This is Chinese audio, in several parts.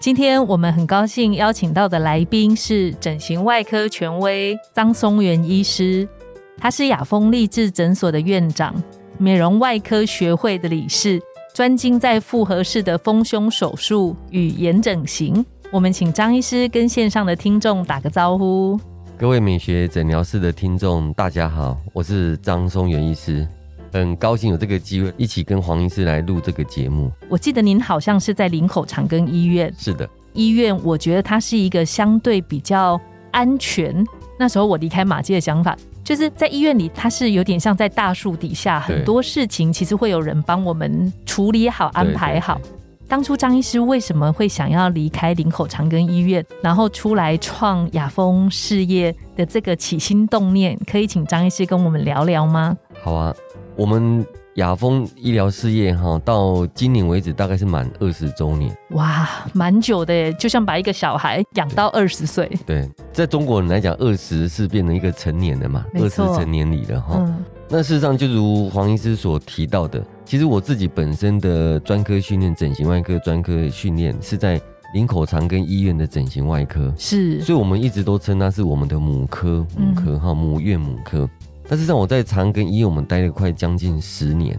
今天我们很高兴邀请到的来宾是整形外科权威张松元医师，他是雅风励志诊所的院长，美容外科学会的理事，专精在复合式的丰胸手术与眼整形。我们请张医师跟线上的听众打个招呼。各位美学诊疗室的听众，大家好，我是张松元医师。很高兴有这个机会，一起跟黄医师来录这个节目。我记得您好像是在林口长庚医院。是的，医院我觉得它是一个相对比较安全。那时候我离开马街的想法，就是在医院里，它是有点像在大树底下，很多事情其实会有人帮我们处理好、安排好。当初张医师为什么会想要离开林口长庚医院，然后出来创雅风事业的这个起心动念，可以请张医师跟我们聊聊吗？好啊。我们雅风医疗事业哈，到今年为止大概是满二十周年。哇，蛮久的耶，就像把一个小孩养到二十岁。对，在中国人来讲，二十是变成一个成年的嘛，二十成年礼了哈。那事实上，就如黄医师所提到的，其实我自己本身的专科训练，整形外科专科训练是在林口长庚医院的整形外科，是，所以我们一直都称它是我们的母科，母科哈，母院母科。但是让我在长庚医院，我们待了快将近十年，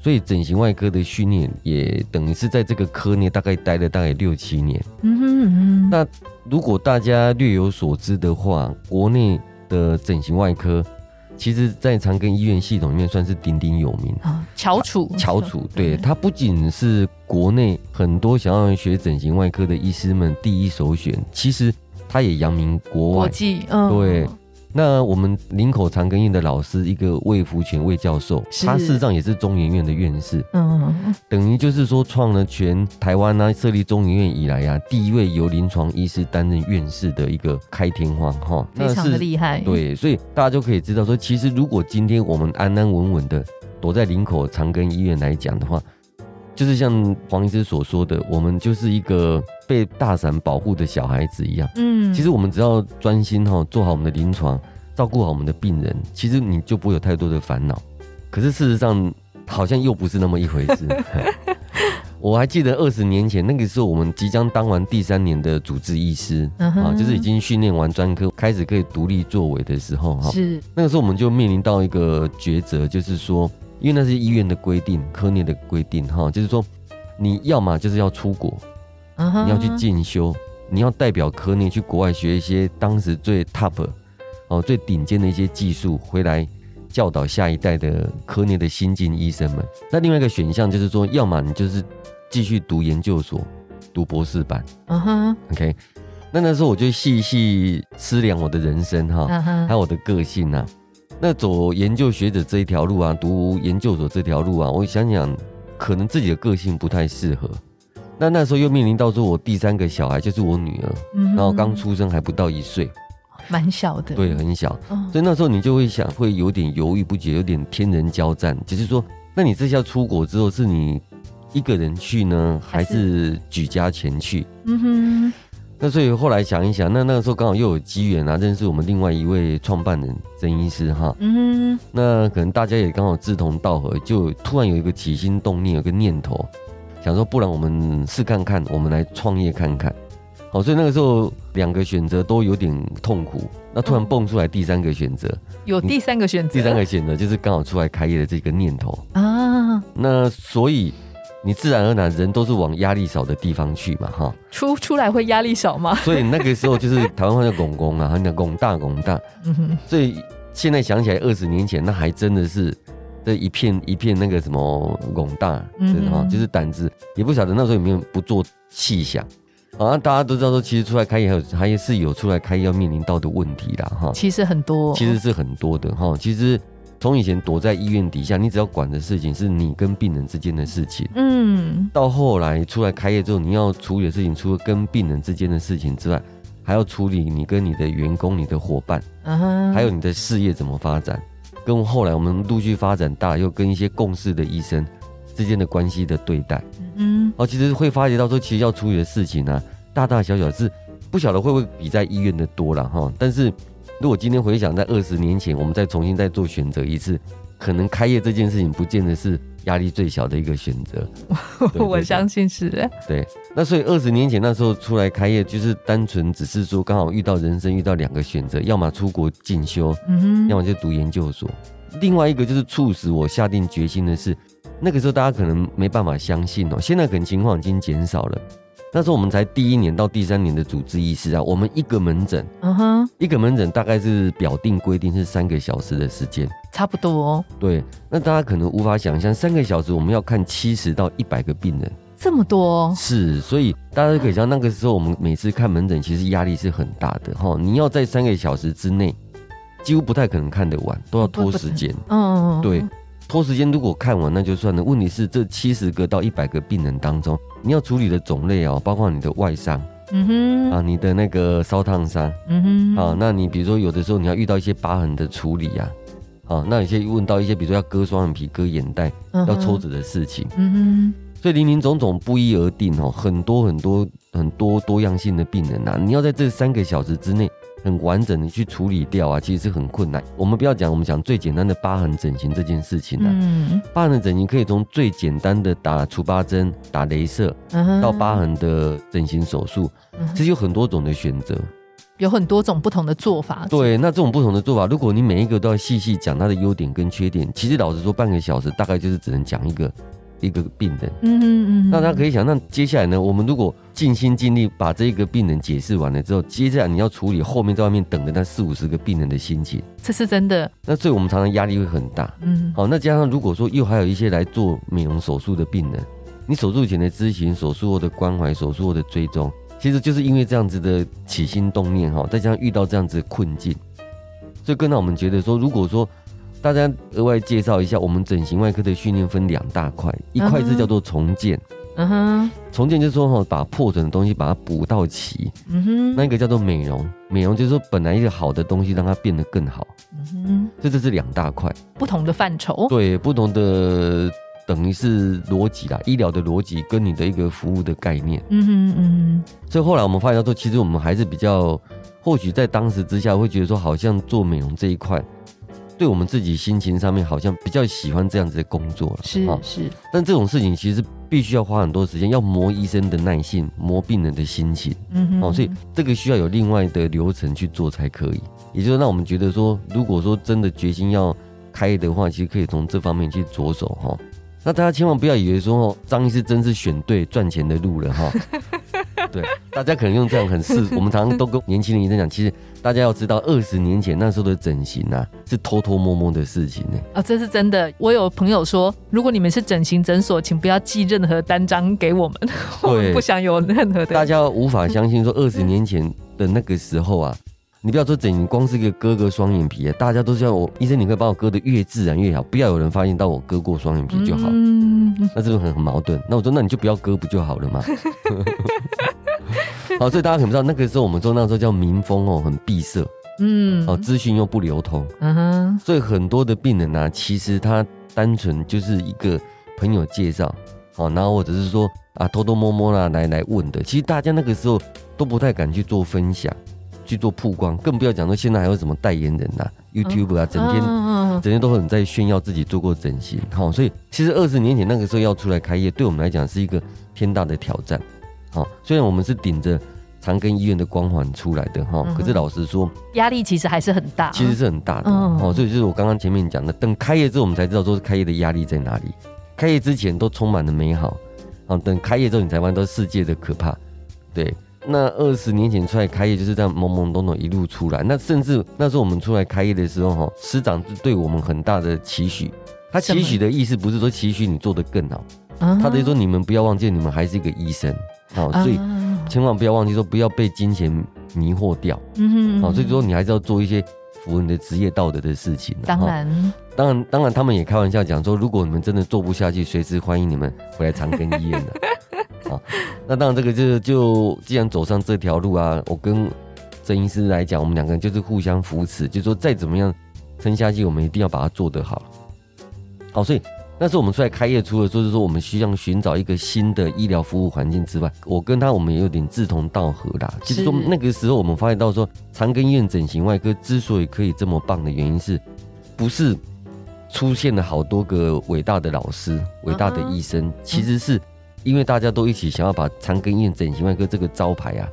所以整形外科的训练也等于是在这个科内大概待了大概六七年。嗯哼嗯，那如果大家略有所知的话，国内的整形外科，其实在长庚医院系统里面算是鼎鼎有名啊，翘楚，翘楚。对，它不仅是国内很多想要学整形外科的医师们第一首选，其实它也扬名国外。国际，嗯，对。那我们林口长庚院的老师，一个魏福全魏教授，他事实上也是中研院的院士，嗯，等于就是说创了全台湾呢设立中研院以来啊，第一位由临床医师担任院士的一个开天荒哈，非常的厉害。对，所以大家就可以知道说，其实如果今天我们安安稳稳的躲在林口长庚医院来讲的话。就是像黄医师所说的，我们就是一个被大伞保护的小孩子一样。嗯，其实我们只要专心哈，做好我们的临床，照顾好我们的病人，其实你就不会有太多的烦恼。可是事实上，好像又不是那么一回事。我还记得二十年前那个时候，我们即将当完第三年的主治医师啊，就是已经训练完专科，开始可以独立作为的时候哈。是那个时候，我们就面临到一个抉择，就是说。因为那是医院的规定，科内的规定哈，就是说你要嘛就是要出国，你要去进修，你要代表科内去国外学一些当时最 top 哦最顶尖的一些技术，回来教导下一代的科内的新进医生们。那另外一个选项就是说，要么你就是继续读研究所，读博士班。嗯哼，OK。那那时候我就细细思量我的人生哈，还有我的个性呐。那走研究学者这一条路啊，读研究所这条路啊，我想想，可能自己的个性不太适合。那那时候又面临到说，我第三个小孩就是我女儿，然后刚出生还不到一岁，蛮小的，对，很小。所以那时候你就会想，会有点犹豫不决，有点天人交战。就是说，那你这下出国之后，是你一个人去呢，还是举家前去？嗯哼。那所以后来想一想，那那个时候刚好又有机缘啊，认识我们另外一位创办人曾医师哈。嗯。那可能大家也刚好志同道合，就突然有一个起心动念，有个念头，想说不然我们试看看，我们来创业看看。好，所以那个时候两个选择都有点痛苦，那突然蹦出来第三个选择，有第三个选择，第三个选择就是刚好出来开业的这个念头啊。那所以。你自然而然人都是往压力少的地方去嘛，哈，出出来会压力少吗？所以那个时候就是台湾话叫“拱拱”啊，很讲“拱大拱大”。嗯哼，所以现在想起来，二十年前那还真的是这一片一片那个什么“拱大”，真的哈，就是胆子也不晓得那时候有没有不做细想啊。大家都知道说，其实出来开业还有还是有出来开业要面临到的问题啦，哈。其实很多，其实是很多的哈。其实。从以前躲在医院底下，你只要管的事情是你跟病人之间的事情。嗯，到后来出来开业之后，你要处理的事情，除了跟病人之间的事情之外，还要处理你跟你的员工、你的伙伴，还有你的事业怎么发展。跟后来我们陆续发展大，又跟一些共事的医生之间的关系的对待，嗯，哦，其实会发觉到说，其实要处理的事情呢，大大小小是不晓得会不会比在医院的多了哈。但是如果今天回想在二十年前，我们再重新再做选择一次，可能开业这件事情不见得是。压力最小的一个选择，我相信是。对，那所以二十年前那时候出来开业，就是单纯只是说刚好遇到人生遇到两个选择，要么出国进修，要么就读研究所。另外一个就是促使我下定决心的是，那个时候大家可能没办法相信哦，现在可能情况已经减少了。那时候我们才第一年到第三年的主治医师啊，我们一个门诊，嗯哼，一个门诊大概是表定规定是三个小时的时间，差不多。对，那大家可能无法想象，三个小时我们要看七十到一百个病人，这么多。是，所以大家可以想，那个时候我们每次看门诊，其实压力是很大的哈。你要在三个小时之内，几乎不太可能看得完，都要拖时间。嗯，对。拖时间，如果看完那就算了。问题是这七十个到一百个病人当中，你要处理的种类哦，包括你的外伤，嗯哼，啊，你的那个烧烫伤，嗯哼，啊，那你比如说有的时候你要遇到一些疤痕的处理呀，啊，那有些问到一些比如说要割双眼皮、割眼袋、要抽脂的事情，嗯哼，所以林林总总不一而定哦，很多很多很多多样性的病人呐，你要在这三个小时之内。很完整的去处理掉啊，其实是很困难。我们不要讲，我们讲最简单的疤痕整形这件事情啊。嗯，疤痕整形可以从最简单的打除疤针、打镭射，到疤痕的整形手术，其实有很多种的选择，有很多种不同的做法。对，那这种不同的做法，如果你每一个都要细细讲它的优点跟缺点，其实老实说，半个小时大概就是只能讲一个。一个病人，嗯嗯嗯，那大家可以想，那接下来呢？我们如果尽心尽力把这一个病人解释完了之后，接下来你要处理后面在外面等的那四五十个病人的心情，这是真的。那所以我们常常压力会很大，嗯，好，那加上如果说又还有一些来做美容手术的病人，你手术前的咨询、手术后的关怀、手术后的追踪，其实就是因为这样子的起心动念哈，再加上遇到这样子的困境，所以更让我们觉得说，如果说。大家额外介绍一下，我们整形外科的训练分两大块，一块是叫做重建，嗯哼，重建就是说哈，把破损的东西把它补到齐，嗯哼，那一个叫做美容，美容就是说本来一个好的东西让它变得更好，嗯哼，这这是两大块，不同的范畴，对，不同的等于是逻辑啦，医疗的逻辑跟你的一个服务的概念，嗯哼嗯哼，所以后来我们发现说，其实我们还是比较，或许在当时之下会觉得说，好像做美容这一块。对我们自己心情上面好像比较喜欢这样子的工作了，是是。但这种事情其实必须要花很多时间，要磨医生的耐性，磨病人的心情，嗯哼。哦，所以这个需要有另外的流程去做才可以。也就是让我们觉得说，如果说真的决心要开的话，其实可以从这方面去着手哈。那大家千万不要以为说张医师真是选对赚钱的路了哈。对，大家可能用这样很是，我们常常都跟年轻人一直讲，其实大家要知道，二十年前那时候的整形啊，是偷偷摸摸的事情呢。啊，这是真的。我有朋友说，如果你们是整形诊所，请不要寄任何单张给我们，我们不想有任何的。大家无法相信说，二十年前的那个时候啊，你不要说整，光是一个割个双眼皮，大家都叫我医生，你可以把我割的越自然越好，不要有人发现到我割过双眼皮就好。嗯，那是不是很很矛盾？那我说，那你就不要割不就好了吗？好，所以大家可能不知道，那个时候我们说那时候叫民风哦，很闭塞，嗯，哦，资讯又不流通，嗯哼，所以很多的病人呢，其实他单纯就是一个朋友介绍，哦，然后或者是说啊偷偷摸摸啦来来问的，其实大家那个时候都不太敢去做分享，去做曝光，更不要讲说现在还有什么代言人呐，YouTube 啊，整天整天都很在炫耀自己做过整形，好，所以其实二十年前那个时候要出来开业，对我们来讲是一个天大的挑战。哦，虽然我们是顶着长庚医院的光环出来的哈，可是老实说，压力其实还是很大，其实是很大的。哦，所以就是我刚刚前面讲的，等开业之后，我们才知道说开业的压力在哪里。开业之前都充满了美好，啊，等开业之后，你才发现都是世界的可怕。对，那二十年前出来开业就是这样懵懵懂懂一路出来。那甚至那时候我们出来开业的时候，哈，师长是对我们很大的期许。他期许的意思不是说期许你做的更好，他的意思说你们不要忘记，你们还是一个医生。好，所以千万不要忘记说，不要被金钱迷惑掉。嗯哼，好，所以说你还是要做一些符合你的职业道德的事情。当然，当然，当然，他们也开玩笑讲说，如果你们真的做不下去，随时欢迎你们回来长庚医院的。好，那当然，这个就就既然走上这条路啊，我跟郑医师来讲，我们两个人就是互相扶持，就说再怎么样撑下去，我们一定要把它做得好。好，所以那时候我们出来开业，除了就是说我们需要寻找一个新的医疗服务环境之外，我跟他我们也有点志同道合啦。其实说那个时候我们发现到说，长庚医院整形外科之所以可以这么棒的原因是，不是？出现了好多个伟大的老师、伟大的医生，其实是因为大家都一起想要把长庚医院整形外科这个招牌啊，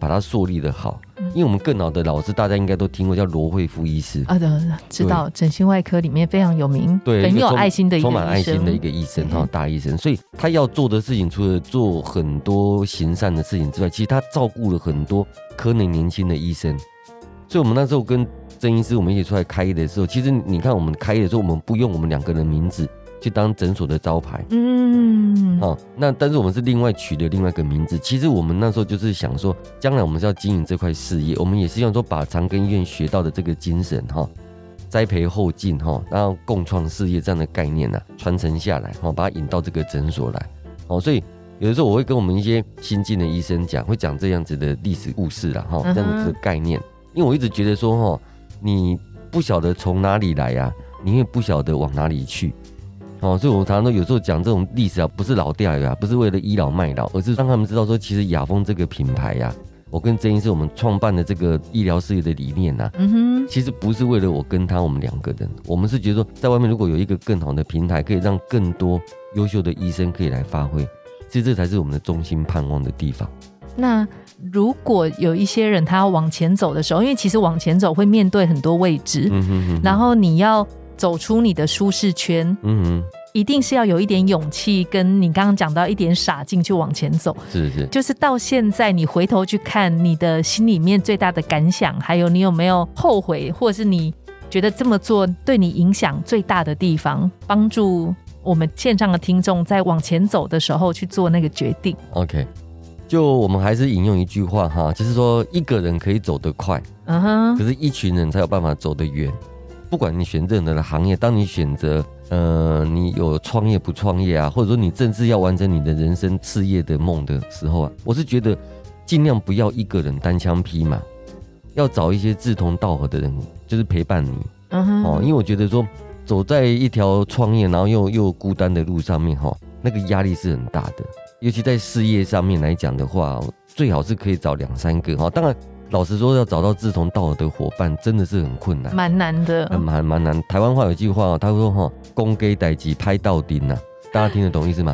把它树立的好。因为我们更老的老师，大家应该都听过叫罗惠夫医师啊，知道整形外科里面非常有名、对很有爱心的一个、充满爱心的一个医生哈，大医生。所以他要做的事情，除了做很多行善的事情之外，其实他照顾了很多可能年轻的医生。所以我们那时候跟。郑医师，我们一起出来开业的时候，其实你看，我们开业的时候，我们不用我们两个人名字去当诊所的招牌，嗯，好，那但是我们是另外取的另外一个名字。其实我们那时候就是想说，将来我们是要经营这块事业，我们也希望说把长庚医院学到的这个精神，哈，栽培后进，哈，然后共创事业这样的概念呢，传承下来，哈，把它引到这个诊所来，哦，所以有的时候我会跟我们一些新进的医生讲，会讲这样子的历史故事了，哈，这样子的概念，因为我一直觉得说，哈。你不晓得从哪里来呀，你也不晓得往哪里去，哦，所以我们常常都有时候讲这种历史啊，不是老掉牙，不是为了倚老卖老，而是让他们知道说，其实雅风这个品牌呀，我跟曾医师我们创办的这个医疗事业的理念呐，嗯哼，其实不是为了我跟他我们两个人，我们是觉得说，在外面如果有一个更好的平台，可以让更多优秀的医生可以来发挥，其实这才是我们的中心盼望的地方。那。如果有一些人他要往前走的时候，因为其实往前走会面对很多未知，然后你要走出你的舒适圈，嗯一定是要有一点勇气，跟你刚刚讲到一点傻劲去往前走。是是，就是到现在你回头去看你的心里面最大的感想，还有你有没有后悔，或者是你觉得这么做对你影响最大的地方，帮助我们线上的听众在往前走的时候去做那个决定。OK。就我们还是引用一句话哈，就是说一个人可以走得快，嗯哼，可是一群人才有办法走得远。不管你选任何的行业，当你选择呃，你有创业不创业啊，或者说你正式要完成你的人生事业的梦的时候啊，我是觉得尽量不要一个人单枪匹马，要找一些志同道合的人，就是陪伴你，嗯哼，哦，因为我觉得说走在一条创业然后又又孤单的路上面哈，那个压力是很大的。尤其在事业上面来讲的话，最好是可以找两三个哈。当然，老实说，要找到志同道合的伙伴，真的是很困难，蛮难的，蛮蛮难。台湾话有句话，他说哈，公给代级拍到顶呐，大家听得懂意思吗？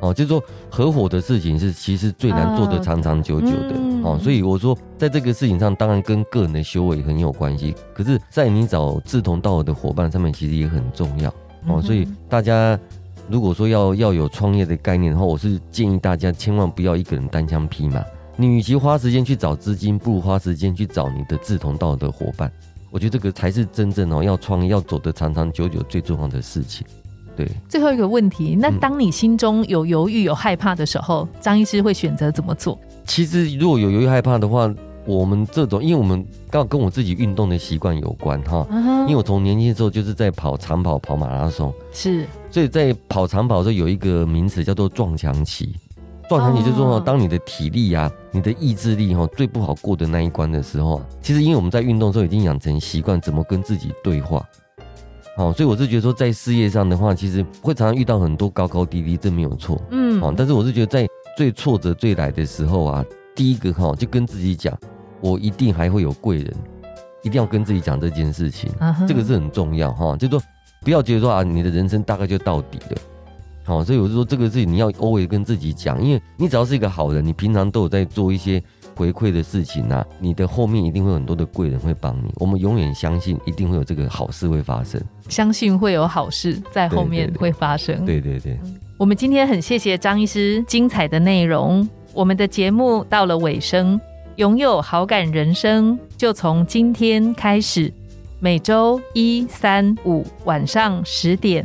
哦，就是说合伙的事情是其实最难做的长长久久的哦。所以我说，在这个事情上，当然跟个人的修为很有关系，可是，在你找志同道合的伙伴上面，其实也很重要哦。所以大家。如果说要要有创业的概念的话，我是建议大家千万不要一个人单枪匹马。你与其花时间去找资金，不如花时间去找你的志同道合的伙伴。我觉得这个才是真正哦要创业要走得长长久久最重要的事情。对，最后一个问题，那当你心中有犹豫有害怕的时候，张医师会选择怎么做？其实如果有犹豫害怕的话，我们这种，因为我们刚好跟我自己运动的习惯有关哈，因为我从年轻的时候就是在跑长跑、跑马拉松，是，所以在跑长跑的时候有一个名词叫做撞墙期。撞墙期就是说，当你的体力啊、你的意志力哈最不好过的那一关的时候啊，其实因为我们在运动的时候已经养成习惯，怎么跟自己对话，哦，所以我是觉得说，在事业上的话，其实会常常遇到很多高高低低，这没有错，嗯，哦，但是我是觉得在最挫折最来的时候啊。第一个哈，就跟自己讲，我一定还会有贵人，一定要跟自己讲这件事情，这个是很重要哈。就说不要觉得说啊，你的人生大概就到底了，好，所以我是说这个事情你要 always 跟自己讲，因为你只要是一个好人，你平常都有在做一些回馈的事情啊，你的后面一定会有很多的贵人会帮你。我们永远相信一定会有这个好事会发生，相信会有好事在后面会发生。对对对，我们今天很谢谢张医师精彩的内容。我们的节目到了尾声，拥有好感人生就从今天开始。每周一、三、五晚上十点，